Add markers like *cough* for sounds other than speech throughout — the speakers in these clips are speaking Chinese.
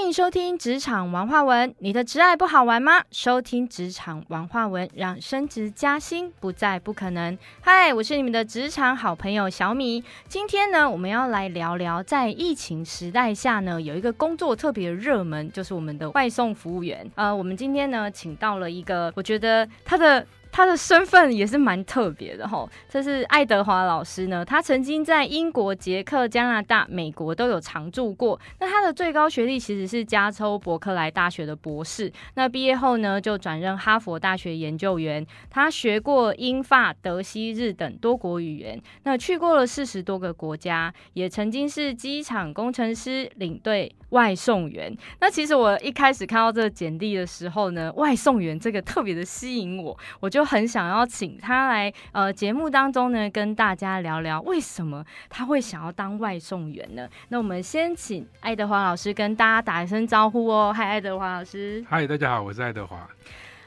欢迎收听职场文化文。你的职爱不好玩吗？收听职场文化文，让升职加薪不再不可能。嗨，我是你们的职场好朋友小米。今天呢，我们要来聊聊，在疫情时代下呢，有一个工作特别热门，就是我们的外送服务员。呃，我们今天呢，请到了一个，我觉得他的。他的身份也是蛮特别的哈，这是爱德华老师呢。他曾经在英国、捷克、加拿大、美国都有常住过。那他的最高学历其实是加州伯克莱大学的博士。那毕业后呢，就转任哈佛大学研究员。他学过英法德西日等多国语言，那去过了四十多个国家，也曾经是机场工程师、领队、外送员。那其实我一开始看到这个简历的时候呢，外送员这个特别的吸引我，我就。就很想要请他来呃节目当中呢，跟大家聊聊为什么他会想要当外送员呢？那我们先请爱德华老师跟大家打一声招呼哦。嗨，爱德华老师。嗨，大家好，我是爱德华。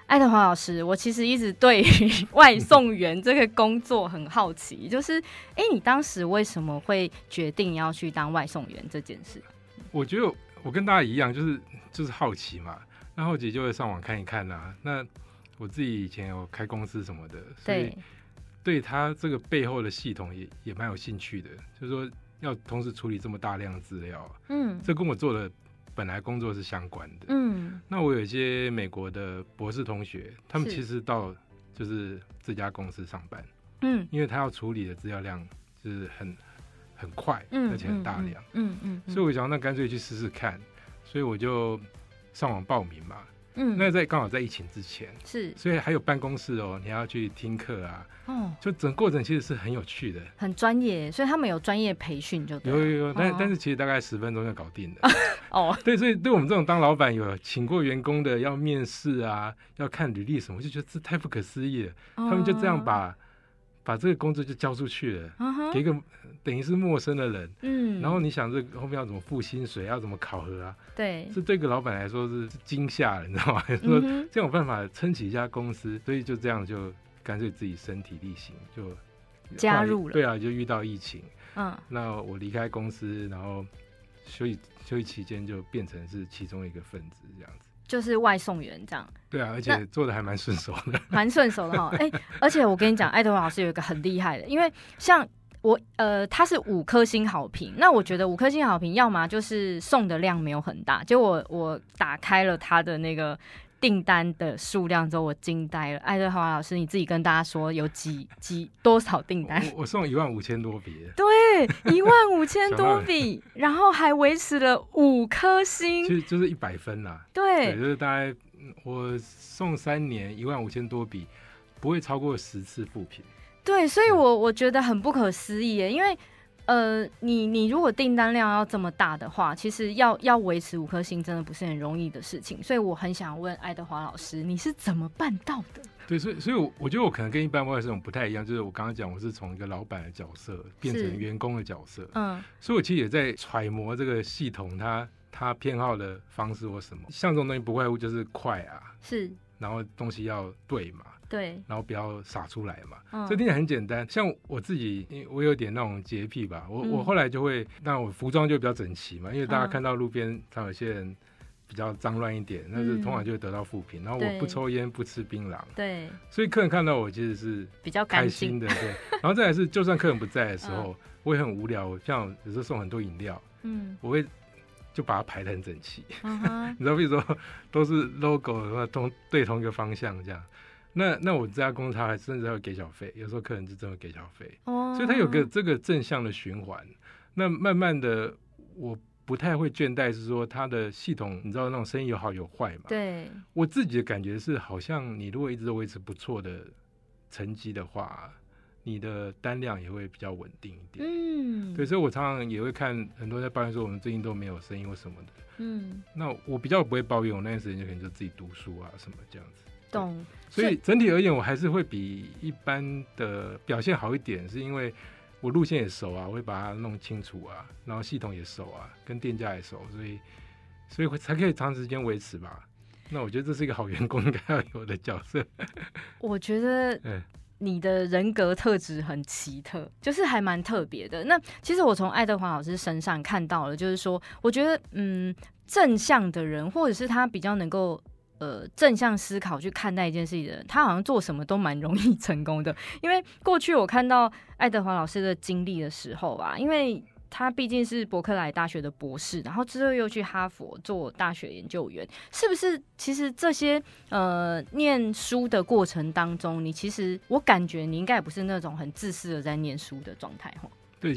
爱德华老师，我其实一直对 *laughs* 外送员这个工作很好奇，就是哎，你当时为什么会决定要去当外送员这件事？我觉得我跟大家一样，就是就是好奇嘛，那好奇就会上网看一看呐，那。我自己以前有开公司什么的，所以对他这个背后的系统也也蛮有兴趣的。就是说，要同时处理这么大量的资料，嗯，这跟我做的本来工作是相关的，嗯。那我有一些美国的博士同学，他们其实到就是这家公司上班，嗯，因为他要处理的资料量就是很很快，而且很大量，嗯嗯。所以我想，那干脆去试试看，所以我就上网报名嘛。嗯，那在刚好在疫情之前，是，所以还有办公室哦，你要去听课啊，哦，就整个过程其实是很有趣的，很专业，所以他们有专业培训就有有有，但但是其实大概十分钟就搞定了，*laughs* 哦，*laughs* 对，所以对我们这种当老板有请过员工的要面试啊，要看履历什么，我就觉得这太不可思议了，他们就这样把。把这个工作就交出去了，给一个等于是陌生的人，嗯，然后你想这后面要怎么付薪水，要怎么考核啊？对，这对个老板来说是惊吓了，你知道吗？*laughs* 说这有办法撑起一家公司，所以就这样就干脆自己身体力行就加入了。对啊，就遇到疫情，嗯，那我离开公司，然后休息休息期间就变成是其中一个分子这样子。就是外送员这样，对啊，而且做的还蛮顺手的，*laughs* 蛮顺手的哈。*laughs* 哎，而且我跟你讲，爱德华老师有一个很厉害的，因为像我呃，他是五颗星好评，那我觉得五颗星好评，要么就是送的量没有很大，结果我打开了他的那个。订单的数量之后，我惊呆了。爱德华老师，你自己跟大家说有几几多少订单？我送一万五千多笔。对，一万五千多笔，然后还维持了五颗星，就就是一百分啦。对，就是大概我送三年一万五千多笔，不会超过十次复评。对，所以我我觉得很不可思议，因为。呃，你你如果订单量要这么大的话，其实要要维持五颗星真的不是很容易的事情，所以我很想问爱德华老师，你是怎么办到的？对，所以所以，我我觉得我可能跟一般外送不太一样，就是我刚刚讲，我是从一个老板的角色变成员工的角色，嗯，所以我其实也在揣摩这个系统，它它偏好的方式或什么，像这种东西不外乎就是快啊，是，然后东西要对嘛。对，然后不要洒出来嘛，这听起来很简单。像我自己，因为我有点那种洁癖吧，我我后来就会，那我服装就比较整齐嘛，因为大家看到路边，他有些人比较脏乱一点，但是通常就会得到负评。然后我不抽烟，不吃槟榔，对，所以客人看到我其实是比较开心的，对。然后再来是，就算客人不在的时候，我也很无聊，像有时候送很多饮料，嗯，我会就把它排的很整齐，*laughs* 你知道，比如说都是 logo，的话同对同一个方向这样。那那我这家公司他还甚至要给小费，有时候客人就真的给小费，哦，所以他有个这个正向的循环。那慢慢的，我不太会倦怠，是说它的系统，你知道那种生意有好有坏嘛？对，我自己的感觉是，好像你如果一直都维持不错的成绩的话，你的单量也会比较稳定一点。嗯，对，所以我常常也会看很多在抱怨说我们最近都没有生意或什么的。嗯，那我比较不会抱怨，我那段时间就可能就自己读书啊什么这样子。懂，所以整体而言，我还是会比一般的表现好一点，是因为我路线也熟啊，我会把它弄清楚啊，然后系统也熟啊，跟店家也熟，所以所以会才可以长时间维持吧。那我觉得这是一个好员工应该要有的角色。*laughs* 我觉得，*laughs* 你的人格特质很奇特，就是还蛮特别的。那其实我从爱德华老师身上看到了，就是说，我觉得嗯，正向的人，或者是他比较能够呃正向思考去看待一件事情的人，他好像做什么都蛮容易 *laughs* 成功的。因为过去我看到爱德华老师的经历的时候啊，因为他毕竟是伯克莱大学的博士，然后之后又去哈佛做大学研究员，是不是？其实这些呃念书的过程当中，你其实我感觉你应该也不是那种很自私的在念书的状态哈。对，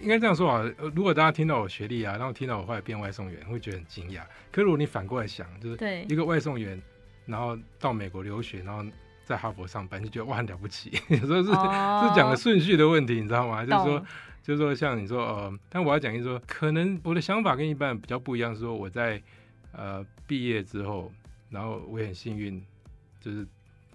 应该这样说啊。如果大家听到我学历啊，然后听到我后来变外送员，会觉得很惊讶。可如果你反过来想，就是一个外送员，然后到美国留学，然后在哈佛上班，就觉得哇很了不起。*laughs* 有时候是是讲的顺序的问题，你知道吗？就是说。就是说，像你说，呃，但我要讲，就是说，可能我的想法跟一般人比较不一样。说我在呃毕业之后，然后我也很幸运，就是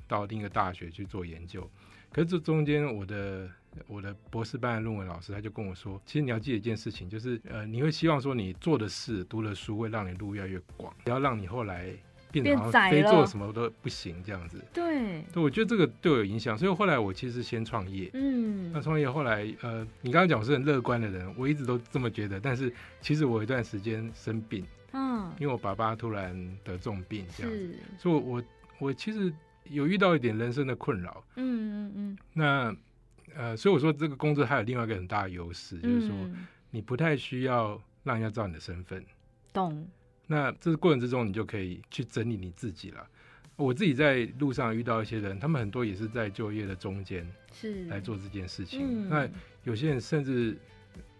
到另一个大学去做研究。可是这中间，我的我的博士班的论文老师他就跟我说，其实你要记得一件事情，就是呃，你会希望说你做的事、读的书会让你路越来越广，不要让你后来。变好像非做什么都不行，这样子。对，对，我觉得这个对我有影响，所以后来我其实先创业。嗯，那创业后来，呃，你刚刚讲我是很乐观的人，我一直都这么觉得。但是其实我有一段时间生病，嗯，因为我爸爸突然得重病，这样子，所以我我其实有遇到一点人生的困扰。嗯嗯嗯。那呃，所以我说这个工作还有另外一个很大的优势，就是说你不太需要让人家知道你的身份。懂。那这个过程之中，你就可以去整理你自己了。我自己在路上遇到一些人，他们很多也是在就业的中间是来做这件事情。那有些人甚至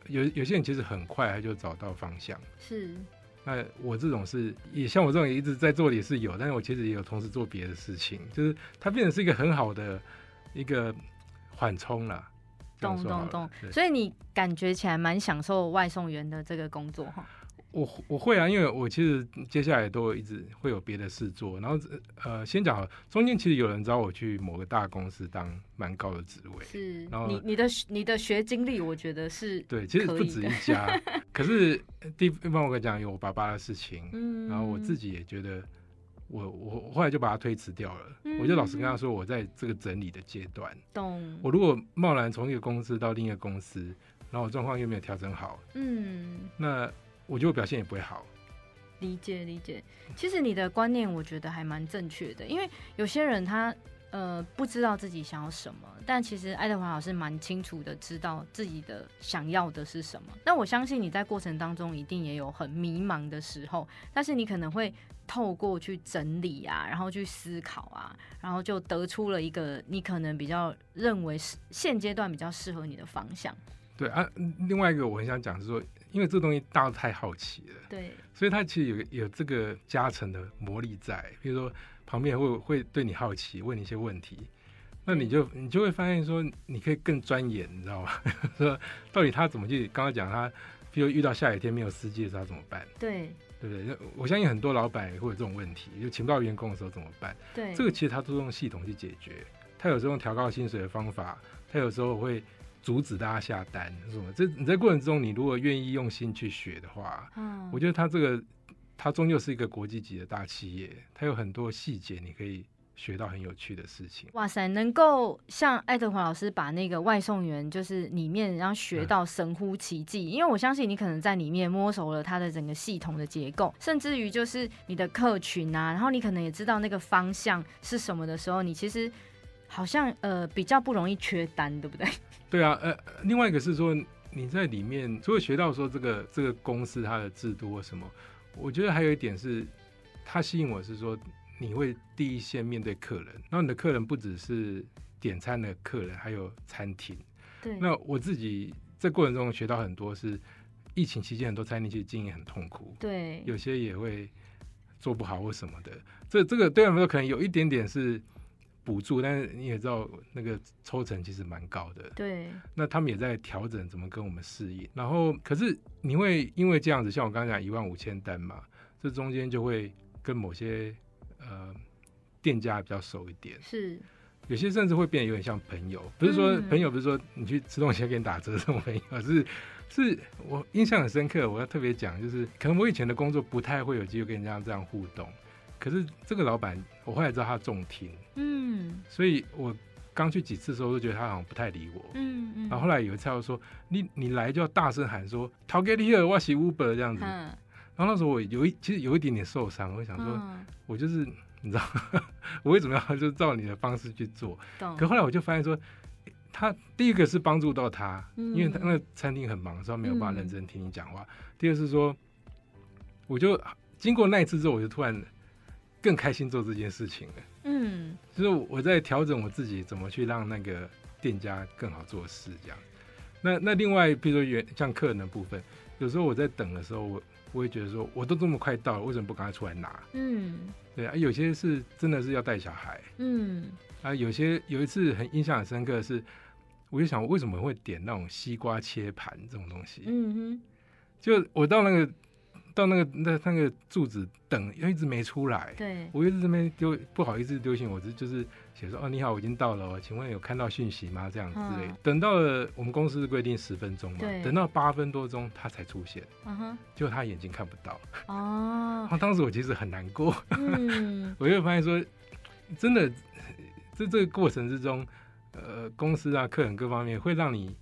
有有些人其实很快他就找到方向。是。那我这种是也像我这种一直在做的也是有，但是我其实也有同时做别的事情，就是它变成是一个很好的一个缓冲了。懂懂懂。所以你感觉起来蛮享受外送员的这个工作哈？我我会啊，因为我其实接下来都一直会有别的事做，然后呃，先讲中间其实有人找我去某个大公司当蛮高的职位，是，然后你你的你的学经历，我觉得是对，其实不止一家，*laughs* 可是第一方我跟你讲有我爸爸的事情，嗯，然后我自己也觉得我我后来就把他推辞掉了，我就老实跟他说，我在这个整理的阶段，懂，我如果贸然从一个公司到另一个公司，然后状况又没有调整好，嗯，那。我觉得表现也不会好。理解理解，其实你的观念我觉得还蛮正确的，因为有些人他呃不知道自己想要什么，但其实爱德华老师蛮清楚的知道自己的想要的是什么。那我相信你在过程当中一定也有很迷茫的时候，但是你可能会透过去整理啊，然后去思考啊，然后就得出了一个你可能比较认为是现阶段比较适合你的方向。对啊，另外一个我很想讲是说。因为这东西大家太好奇了，对，所以它其实有有这个加成的魔力在。比如说旁边会会对你好奇，问你一些问题，那你就你就会发现说，你可以更钻研，你知道吗？*laughs* 说到底他怎么去？刚刚讲他，比如遇到下雨天没有司机的时候怎么办？对，对不对？我相信很多老板也会有这种问题，就请不到员工的时候怎么办？对，这个其实他都用系统去解决。他有时候用调高薪水的方法，他有时候会。阻止大家下单，是吗？这你在过程中，你如果愿意用心去学的话，嗯，我觉得他这个，他终究是一个国际级的大企业，它有很多细节，你可以学到很有趣的事情。哇塞，能够像爱德华老师把那个外送员，就是里面然后学到神乎其技，因为我相信你可能在里面摸熟了它的整个系统的结构，甚至于就是你的客群啊，然后你可能也知道那个方向是什么的时候，你其实好像呃比较不容易缺单，对不对？*laughs* 对啊，呃，另外一个是说你在里面除了学到说这个这个公司它的制度或什么，我觉得还有一点是，它吸引我是说你会第一线面对客人，然后你的客人不只是点餐的客人，还有餐厅。对。那我自己在过程中学到很多，是疫情期间很多餐厅其实经营很痛苦，对，有些也会做不好或什么的。这这个对他们说可能有一点点是。补助，但是你也知道那个抽成其实蛮高的。对。那他们也在调整怎么跟我们适应。然后，可是你会因为这样子，像我刚刚讲一万五千单嘛，这中间就会跟某些呃店家比较熟一点。是。有些甚至会变得有点像朋友，不是说朋友，不是说你去吃东西给你打折这种朋友，是是我印象很深刻。我要特别讲，就是可能我以前的工作不太会有机会跟人家这样互动。可是这个老板，我后来知道他重听，嗯，所以我刚去几次的时候，都觉得他好像不太理我。嗯嗯。然后后来有一次，他说：“你你来就要大声喊说‘逃给你尔，我是 Uber’ 这样子。”嗯。然后那时候我有一其实有一点点受伤，我想说，我就是你知道，*laughs* 我为什么要就照你的方式去做？可后来我就发现说，他第一个是帮助到他，因为他那个餐厅很忙，所以没有办法认真听你讲话。第二是说，我就经过那一次之后，我就突然更开心做这件事情了。嗯，就是我在调整我自己怎么去让那个店家更好做事，这样。那那另外，比如说原像客人的部分，有时候我在等的时候，我我会觉得说，我都这么快到了，为什么不赶快出来拿？嗯，对啊，有些是真的是要带小孩，嗯，啊，有些有一次很印象很深刻的是，我就想为什么会点那种西瓜切盘这种东西？嗯哼，就我到那个。到那个那那个柱子等，又一直没出来。对，我一直这边丢，不好意思丢信，我只就是写说哦你好，我已经到了哦，请问有看到讯息吗？这样之类。等到了我们公司是规定十分钟嘛，等到八分多钟他才出现。嗯哼，结果他眼睛看不到。哦，*laughs* 当时我其实很难过。嗯，*laughs* 我就发现说，真的，在这个过程之中，呃，公司啊、客人各方面会让你。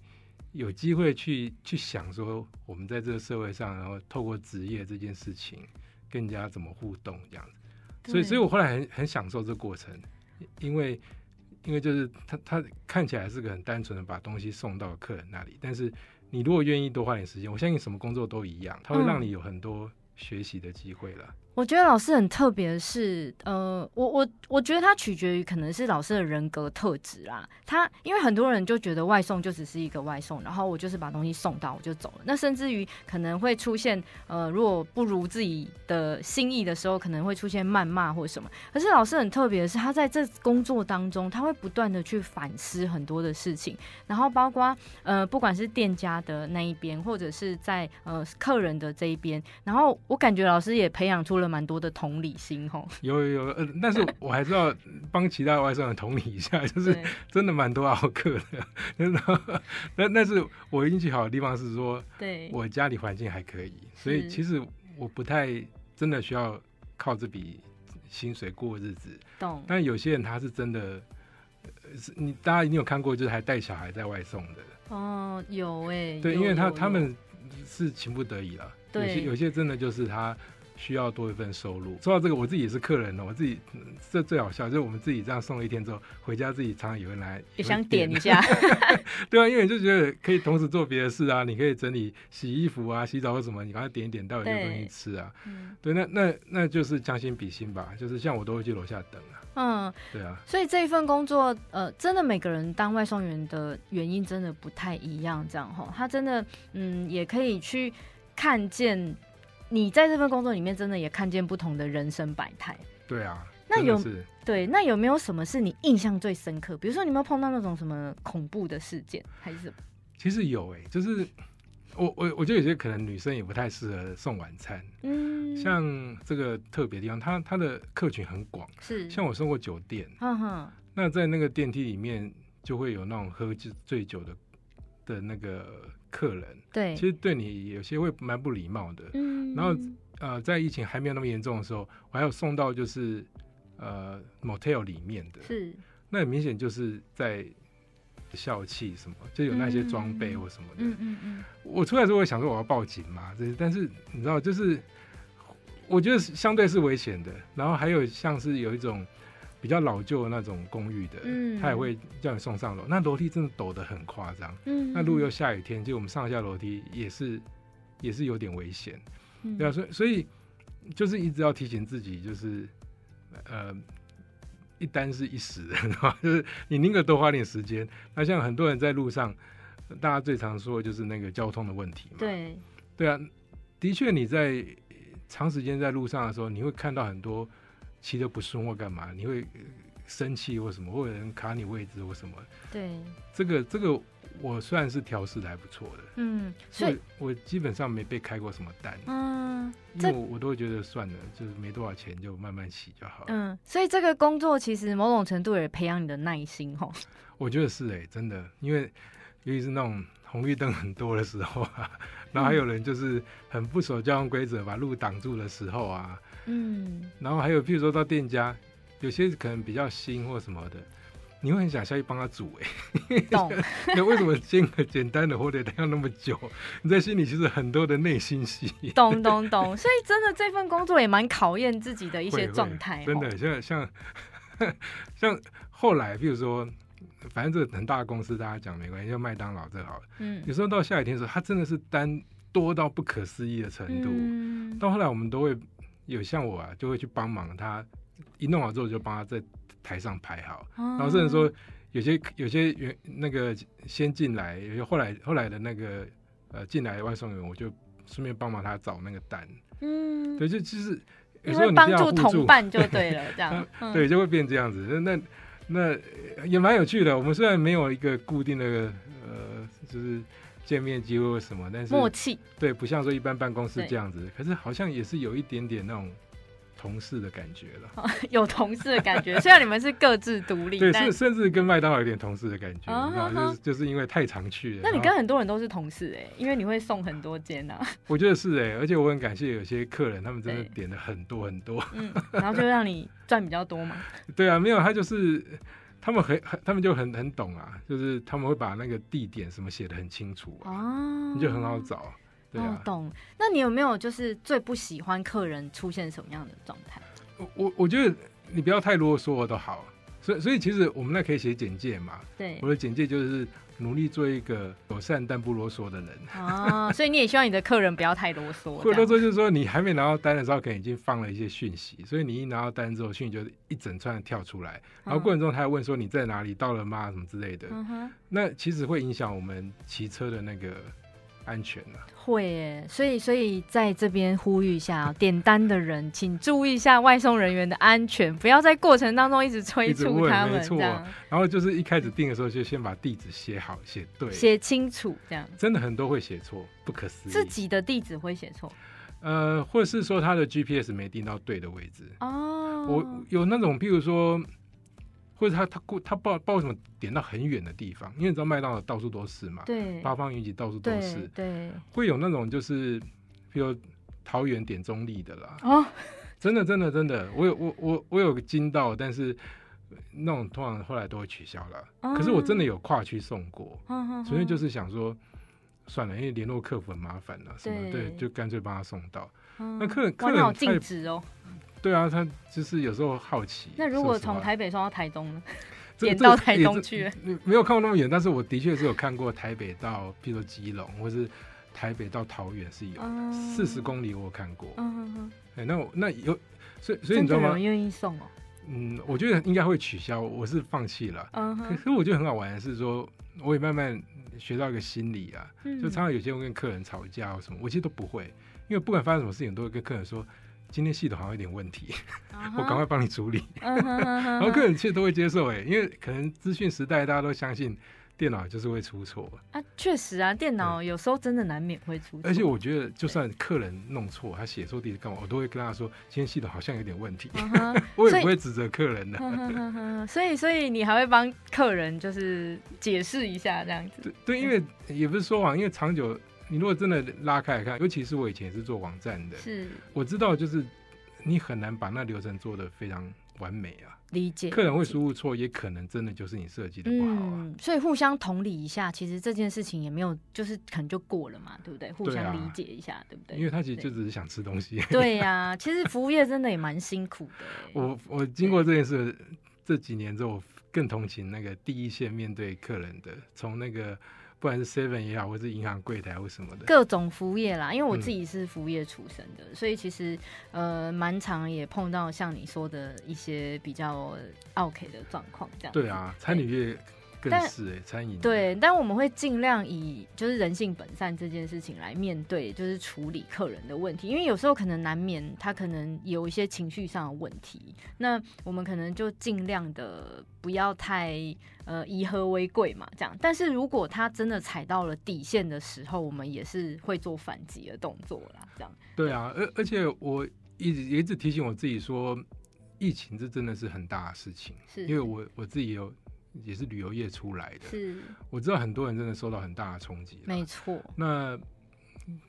有机会去去想说，我们在这个社会上，然后透过职业这件事情，跟人家怎么互动这样子。所以，所以我后来很很享受这个过程，因为因为就是他他看起来是个很单纯的把东西送到客人那里，但是你如果愿意多花点时间，我相信什么工作都一样，它会让你有很多学习的机会了。我觉得老师很特别的是，呃，我我我觉得他取决于可能是老师的人格特质啦。他因为很多人就觉得外送就只是一个外送，然后我就是把东西送到我就走了。那甚至于可能会出现，呃，如果不如自己的心意的时候，可能会出现谩骂或什么。可是老师很特别的是，他在这工作当中，他会不断的去反思很多的事情，然后包括呃，不管是店家的那一边，或者是在呃客人的这一边，然后我感觉老师也培养出了。蛮多的同理心吼，有有有，呃，但是我还是要帮其他外送人同理一下，*laughs* 就是真的蛮多奥客的，*laughs* 真的。那但是我运气好的地方是说，对我家里环境还可以，所以其实我不太真的需要靠这笔薪水过日子。懂。但有些人他是真的，是你大家一定有看过，就是还带小孩在外送的。哦，有哎。对，因为他他们是情不得已了。有些有些真的就是他。需要多一份收入。说到这个，我自己也是客人哦。我自己这最好笑，就是我们自己这样送了一天之后，回家自己常常也会来，也想点一下。*laughs* 对啊，因为你就觉得可以同时做别的事啊，你可以整理、洗衣服啊、洗澡或什么，你赶快点一点，到有些东西吃啊。嗯，对，那那那就是将心比心吧。就是像我都会去楼下等啊。嗯，对啊。所以这一份工作，呃，真的每个人当外送员的原因真的不太一样，这样哈。他真的，嗯，也可以去看见。你在这份工作里面，真的也看见不同的人生百态。对啊，那有对那有没有什么是你印象最深刻？比如说，你有没有碰到那种什么恐怖的事件，还是什么？其实有诶，就是我我我觉得有些可能女生也不太适合送晚餐。嗯，像这个特别地方，它它的客群很广，是像我送过酒店，嗯哼，那在那个电梯里面就会有那种喝醉酒的的那个。客人对，其实对你有些会蛮不礼貌的。嗯，然后呃，在疫情还没有那么严重的时候，我还有送到就是呃 motel 里面的，是那很明显就是在笑气什么，就有那些装备或什么的。嗯嗯嗯。我出来时候我想说我要报警嘛，这但是你知道，就是我觉得相对是危险的。然后还有像是有一种。比较老旧的那种公寓的，嗯，他也会叫你送上楼。那楼梯真的抖得很夸张，嗯，那如果又下雨天，就我们上下楼梯也是也是有点危险，嗯对啊，所以所以就是一直要提醒自己，就是呃，一单是一时，*laughs* 就是你宁可多花点时间。那像很多人在路上，大家最常说的就是那个交通的问题嘛，对，对啊，的确你在长时间在路上的时候，你会看到很多。骑的不顺或干嘛，你会生气或什么，或者人卡你位置或什么？对，这个这个我算是调试的还不错的。嗯，所以我基本上没被开过什么单。嗯，因为我我都会觉得算了，就是没多少钱，就慢慢骑就好了。嗯，所以这个工作其实某种程度也培养你的耐心哦。*laughs* 我觉得是哎，真的，因为尤其是那种红绿灯很多的时候啊，*laughs* 然后还有人就是很不守交通规则，把路挡住的时候啊。嗯，然后还有，譬如说到店家，有些可能比较新或什么的，你会很想下去帮他煮哎，懂？*laughs* 那为什么煎个简单的火腿蛋要那么久？你在心里其实很多的内心戏。懂懂懂，所以真的这份工作也蛮考验自己的一些状态。真的，像像像后来，譬如说，反正这个很大的公司，大家讲没关系，就麦当劳这好了。嗯。有时候到下雨天的时候，它真的是单多到不可思议的程度。嗯。到后来，我们都会有像我啊，就会去帮忙他，一弄好之后就帮他在。台上排好，然后甚至说有些有些原那个先进来，有些后来后来的那个呃进来的外送员，我就顺便帮忙他找那个单。嗯，对，就其实有时候帮助同伴就对了，这样 *laughs* 对就会变这样子。那那那也蛮有趣的。我们虽然没有一个固定的呃，就是见面机会什么，但是默契对，不像说一般办公室这样子。可是好像也是有一点点那种。同事的感觉了，*laughs* 有同事的感觉。虽然你们是各自独立，对，甚甚至跟麦当劳有点同事的感觉，就是就是因为太常去了。那你跟很多人都是同事哎，因为你会送很多间呐。*laughs* 我觉得是哎，而且我很感谢有些客人，他们真的点了很多很多，嗯，然后就让你赚比较多嘛。*laughs* 对啊，没有他就是他们很很，他们就很很懂啊，就是他们会把那个地点什么写的很清楚啊，你就很好找。哦，懂。那你有没有就是最不喜欢客人出现什么样的状态？我我我觉得你不要太啰嗦都好。所以所以其实我们那可以写简介嘛。对，我的简介就是努力做一个友善但不啰嗦的人。哦，所以你也希望你的客人不要太啰嗦。*laughs* 会啰嗦就是说你还没拿到单的时候，可能已经放了一些讯息，所以你一拿到单之后，讯息就一整串跳出来，然后过程中他还问说你在哪里，到了吗？什么之类的。嗯哼。那其实会影响我们骑车的那个。安全呢？会耶，所以所以在这边呼吁一下，点单的人请注意一下外送人员的安全，不要在过程当中一直催促他们。没错，然后就是一开始订的时候就先把地址写好、写对、写清楚，这样。真的很多会写错，不可思议。自己的地址会写错，呃，或者是说他的 GPS 没定到对的位置。哦，我有那种，譬如说。或者他他过他不知道不知道为什么点到很远的地方，因为你知道麦当劳到处都是嘛，对，八方云集到处都是，对，会有那种就是，比如桃园点中立的啦，哦，真的真的真的，我有我我我有个惊到，但是那种通常后来都会取消了，可是我真的有跨区送过，所以就是想说算了，因为联络客服很麻烦了，什么对，就干脆帮他送到，那客人客人禁止哦。对啊，他就是有时候好奇。那如果从台北送到台东呢？点到台东去？没有看过那么远，但是我的确是有看过台北到，譬如说基隆，或是台北到桃园是有四十公里，我有看过。嗯嗯嗯。哎，那我那有，所以所以你知道吗？愿意送哦。嗯，我觉得应该会取消，我是放弃了。嗯可是我觉得很好玩的是说，我也慢慢学到一个心理啊，就常常有些人跟客人吵架或什么，我其实都不会，因为不管发生什么事情，都会跟客人说。今天系统好像有点问题，*laughs* 我赶快帮你处理。然后客人其实都会接受，哎，因为可能资讯时代大家都相信电脑就是会出错啊。确实啊，电脑有时候真的难免会出错。而且我觉得，就算客人弄错，他写错地址干嘛，我都会跟他说，今天系统好像有点问题。*laughs* 我也不会指责客人的。所以，所以你还会帮客人就是解释一下这样子。对，因为也不是说谎，因为长久。你如果真的拉开来看，尤其是我以前也是做网站的，是我知道，就是你很难把那流程做得非常完美啊。理解，客人会输入错，也可能真的就是你设计的不好啊。所以互相同理一下，其实这件事情也没有，就是可能就过了嘛，对不对？互相理解一下，对不对？因为他其实就只是想吃东西。对呀，其实服务业真的也蛮辛苦的。*laughs* 我我经过这件事这几年之后，更同情那个第一线面对客人的，从那个。不管是 Seven 也好，或是银行柜台或什么的，各种服务业啦。因为我自己是服务业出身的，所以其实呃，蛮常也碰到像你说的一些比较 OK 的状况，这样。对啊，餐饮业。但是哎，餐饮对，但我们会尽量以就是人性本善这件事情来面对，就是处理客人的问题，因为有时候可能难免他可能有一些情绪上的问题，那我们可能就尽量的不要太呃以和为贵嘛，这样。但是如果他真的踩到了底线的时候，我们也是会做反击的动作啦，这样。对啊，而而且我一直一直提醒我自己说，疫情这真的是很大的事情，是因为我我自己有。也是旅游业出来的，是我知道很多人真的受到很大的冲击。没错，那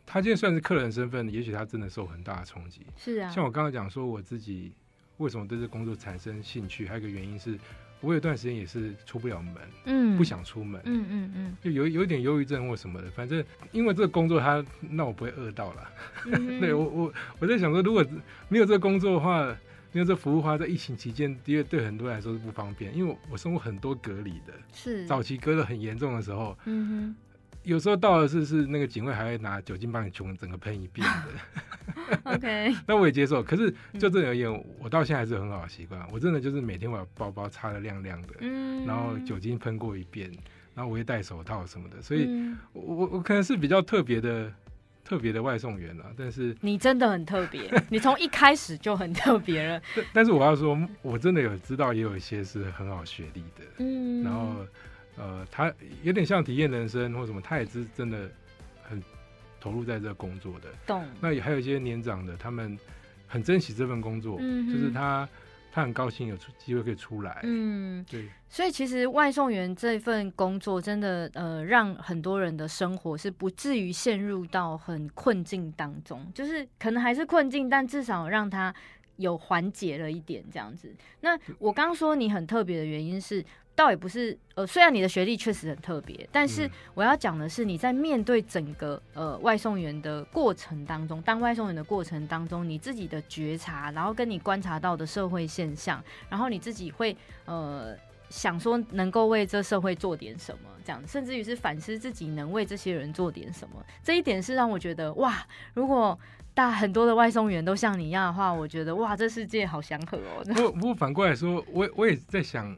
他今天算是客人身份，也许他真的受很大的冲击。是啊，像我刚刚讲说，我自己为什么对这工作产生兴趣，还有一个原因是我有段时间也是出不了门，嗯，不想出门，嗯嗯嗯，就有有一点忧郁症或什么的，反正因为这个工作，他那我不会饿到了。*laughs* 对我我我在想说，如果没有这个工作的话，没有这服务花，在疫情期间，的确对很多人来说是不方便，因为我生活很多隔离的，是早期隔的很严重的时候，嗯哼。有时候到了是是那个警卫还会拿酒精帮你全整个喷一遍的，*laughs* *laughs* OK，那我也接受。可是就这而言，我到现在还是很好的习惯。我真的就是每天把包包擦的亮亮的，嗯，然后酒精喷过一遍，然后我会戴手套什么的。所以，我我我可能是比较特别的特别的外送员了。但是你真的很特别，*laughs* 你从一开始就很特别了。*laughs* 但是我要说，我真的有知道，也有一些是很好学历的，嗯，然后。呃，他有点像体验人生或什么，他也是真的很投入在这工作的。懂。那也还有一些年长的，他们很珍惜这份工作，嗯，就是他他很高兴有出机会可以出来。嗯，对。所以其实外送员这份工作真的呃，让很多人的生活是不至于陷入到很困境当中，就是可能还是困境，但至少让他有缓解了一点这样子。那我刚说你很特别的原因是。倒也不是，呃，虽然你的学历确实很特别，但是我要讲的是，你在面对整个呃外送员的过程当中，当外送员的过程当中，你自己的觉察，然后跟你观察到的社会现象，然后你自己会呃想说能够为这社会做点什么，这样，甚至于是反思自己能为这些人做点什么，这一点是让我觉得哇，如果大很多的外送员都像你一样的话，我觉得哇，这世界好祥和哦。不不过反过来说，我我也在想。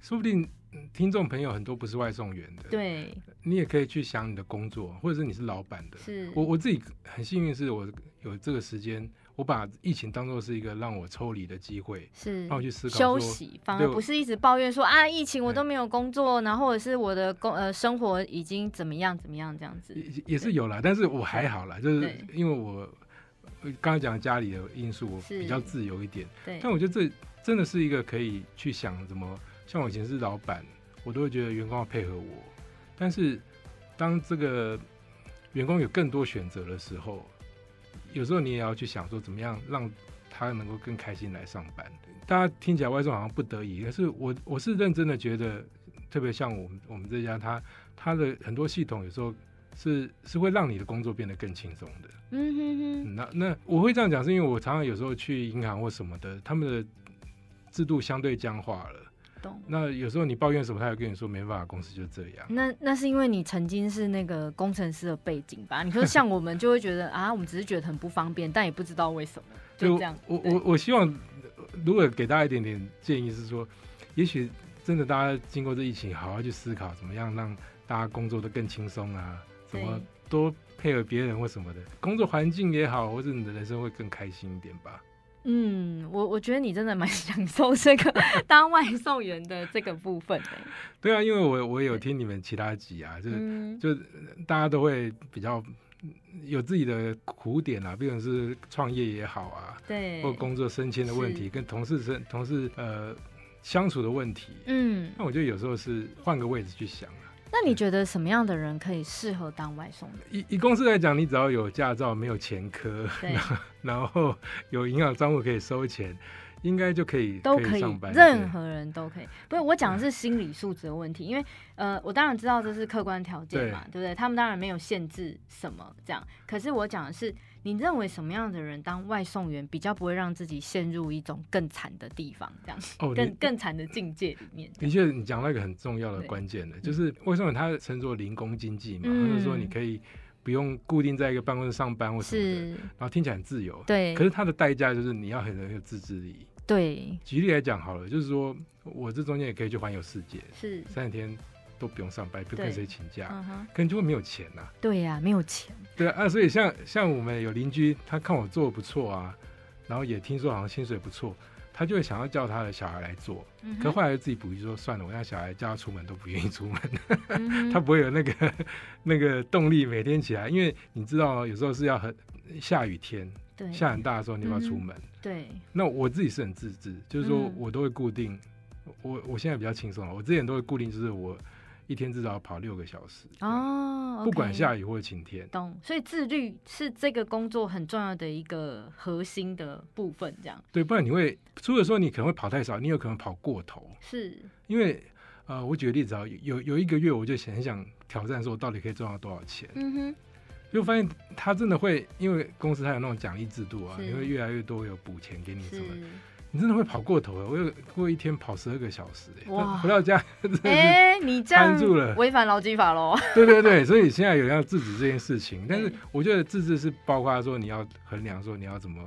说不定听众朋友很多不是外送员的，对，你也可以去想你的工作，或者是你是老板的。是。我我自己很幸运，是我有这个时间，我把疫情当做是一个让我抽离的机会，是。让我去思考休息，反而不是一直抱怨说啊，疫情我都没有工作，然后或者是我的工呃生活已经怎么样怎么样这样子，也也是有了，但是我还好啦，就是因为我刚刚讲家里的因素，我比较自由一点，对，但我觉得这真的是一个可以去想怎么。像我以前是老板，我都会觉得员工要配合我。但是当这个员工有更多选择的时候，有时候你也要去想说，怎么样让他能够更开心来上班。大家听起来外送好像不得已，可是我我是认真的觉得，特别像我们我们这家，他他的很多系统有时候是是会让你的工作变得更轻松的。嗯哼哼。那那我会这样讲，是因为我常常有时候去银行或什么的，他们的制度相对僵化了。那有时候你抱怨什么，他也跟你说没办法，公司就这样。那那是因为你曾经是那个工程师的背景吧？*laughs* 你说像我们就会觉得啊，我们只是觉得很不方便，但也不知道为什么就这样。我我我希望如果给大家一点点建议是说，也许真的大家经过这疫情，好好去思考怎么样让大家工作的更轻松啊，怎么多配合别人或什么的，工作环境也好，或者你的人生会更开心一点吧。嗯，我我觉得你真的蛮 *laughs* 享受这个当外送员的这个部分的。*laughs* 对啊，因为我我有听你们其他集啊，就是就大家都会比较有自己的苦点啊，不管是创业也好啊，对，或工作升迁的问题，跟同事生同事呃相处的问题。嗯，那我觉得有时候是换个位置去想。那你觉得什么样的人可以适合当外送员？以以公司来讲，你只要有驾照，没有前科，*laughs* *laughs* 然后有银行账户可以收钱，应该就可以都可以上班。任何人都可以。不是我讲的是心理素质的问题，因为呃，我当然知道这是客观条件嘛，对不对？他们当然没有限制什么这样，可是我讲的是。你认为什么样的人当外送员比较不会让自己陷入一种更惨的地方，这样哦，*laughs* 更更惨的境界里面？的确，你讲到一个很重要的关键的，就是外送员他称作零工经济嘛，就是说你可以不用固定在一个办公室上班或什么的，然后听起来很自由，对。可是它的代价就是你要很有自制力，对。举例来讲好了，就是说我这中间也可以去环游世界，是三十天。都不用上班，不跟谁请假，可能就会没有钱呐。对呀，没有钱。对啊，所以像像我们有邻居，他看我做的不错啊，然后也听说好像薪水不错，他就会想要叫他的小孩来做。可后来自己补一说，算了，我让小孩叫他出门都不愿意出门，*laughs* 他不会有那个 *laughs* 那个动力每天起来，因为你知道有时候是要很下雨天，下很大的时候你要出门。对。那我自己是很自制，就是说我都会固定，我我现在比较轻松了，我之前都会固定，就是我。一天至少要跑六个小时哦，不管下雨或者晴天。懂，所以自律是这个工作很重要的一个核心的部分，这样。对，不然你会，除了说你可能会跑太少，你有可能跑过头。是，因为呃，我举个例子啊，有有一个月我就很想挑战，说我到底可以赚到多少钱。嗯哼。就发现他真的会，因为公司他有那种奖励制度啊，你会越来越多有补钱给你什么，你真的会跑过头了。我有过一天跑十二个小时，哇！回到家，*laughs* 哎，你这样住了，违反劳基法喽？*laughs* 对对对，所以现在有要制止这件事情，但是我觉得自治是包括说你要衡量说你要怎么。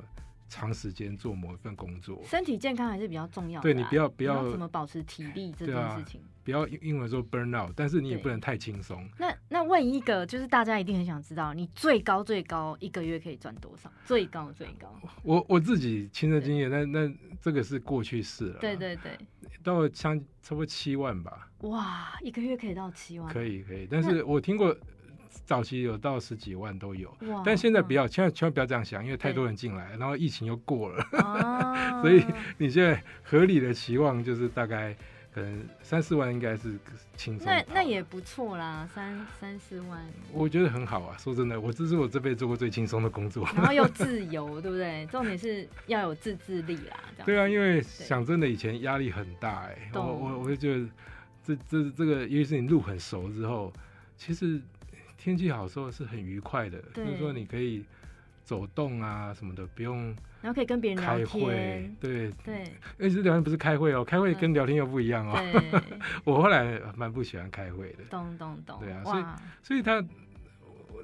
长时间做某一份工作，身体健康还是比较重要的。对你不要不要怎么保持体力这件事情，不要英文说 burn out，但是你也不能太轻松。那那问一个，就是大家一定很想知道，你最高最高一个月可以赚多少？最高最高。我我自己亲身经验，那那这个是过去式了。对对对，到相差不多七万吧。哇，一个月可以到七万？可以可以，但是我听过。早期有到十几万都有，但现在不要，千万千万不要这样想，因为太多人进来，然后疫情又过了，*laughs* 所以你现在合理的期望就是大概可能三四万应该是轻松。那那也不错啦，三三四万，我觉得很好啊。说真的，我这是我这辈子做过最轻松的工作，然后又自由，对不对？*laughs* 重点是要有自制力啦。对啊，因为想真的以前压力很大哎，我我我就觉得这这这个，尤其是你路很熟之后，其实。天气好时候是很愉快的，就是说你可以走动啊什么的，不用，然后可以跟别人开会，对。对，而且聊天不是开会哦，开会跟聊天又不一样哦。*laughs* 我后来蛮不喜欢开会的，懂懂懂，对啊，所以所以他，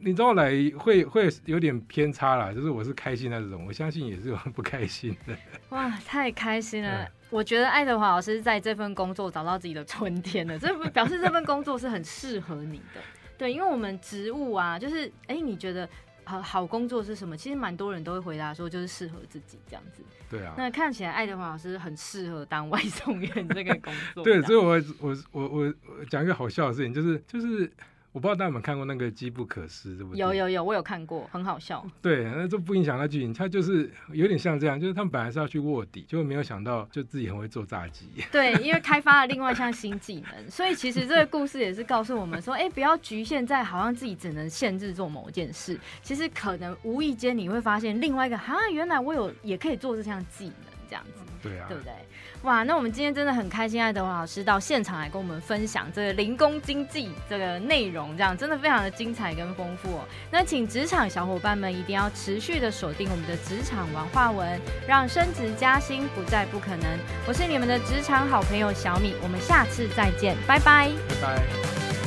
你知道来会会有点偏差啦，就是我是开心那种，我相信也是有不开心的。*laughs* 哇，太开心了！我觉得爱德华老师在这份工作找到自己的春天了，这表示这份工作是很适合你的。对，因为我们职务啊，就是哎，你觉得好好工作是什么？其实蛮多人都会回答说，就是适合自己这样子。对啊。那看起来爱德华老师很适合当外送员这个工作。*laughs* 对，所以我我我我讲一个好笑的事情，就是就是。我不知道大家有没有看过那个《机不可失》，对不对？有有有，我有看过，很好笑。对，那这不影响那剧情，它就是有点像这样，就是他们本来是要去卧底，结果没有想到，就自己很会做炸鸡。对，因为开发了另外一项新技能，所以其实这个故事也是告诉我们说，哎，不要局限在好像自己只能限制做某件事，其实可能无意间你会发现另外一个，啊，原来我有也可以做这项技能，这样子。对啊，对不对？哇，那我们今天真的很开心，爱德华老师到现场来跟我们分享这个零工经济这个内容，这样真的非常的精彩跟丰富。那请职场小伙伴们一定要持续的锁定我们的职场文化文，让升职加薪不再不可能。我是你们的职场好朋友小米，我们下次再见，拜拜，拜拜。